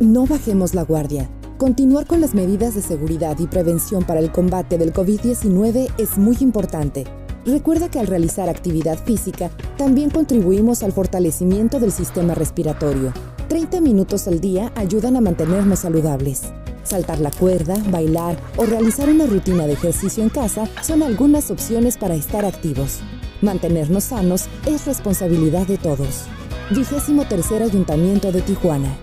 No bajemos la guardia. Continuar con las medidas de seguridad y prevención para el combate del COVID-19 es muy importante. Recuerda que al realizar actividad física también contribuimos al fortalecimiento del sistema respiratorio. 30 minutos al día ayudan a mantenernos saludables. Saltar la cuerda, bailar o realizar una rutina de ejercicio en casa son algunas opciones para estar activos. Mantenernos sanos es responsabilidad de todos. Vigésimo tercer Ayuntamiento de Tijuana.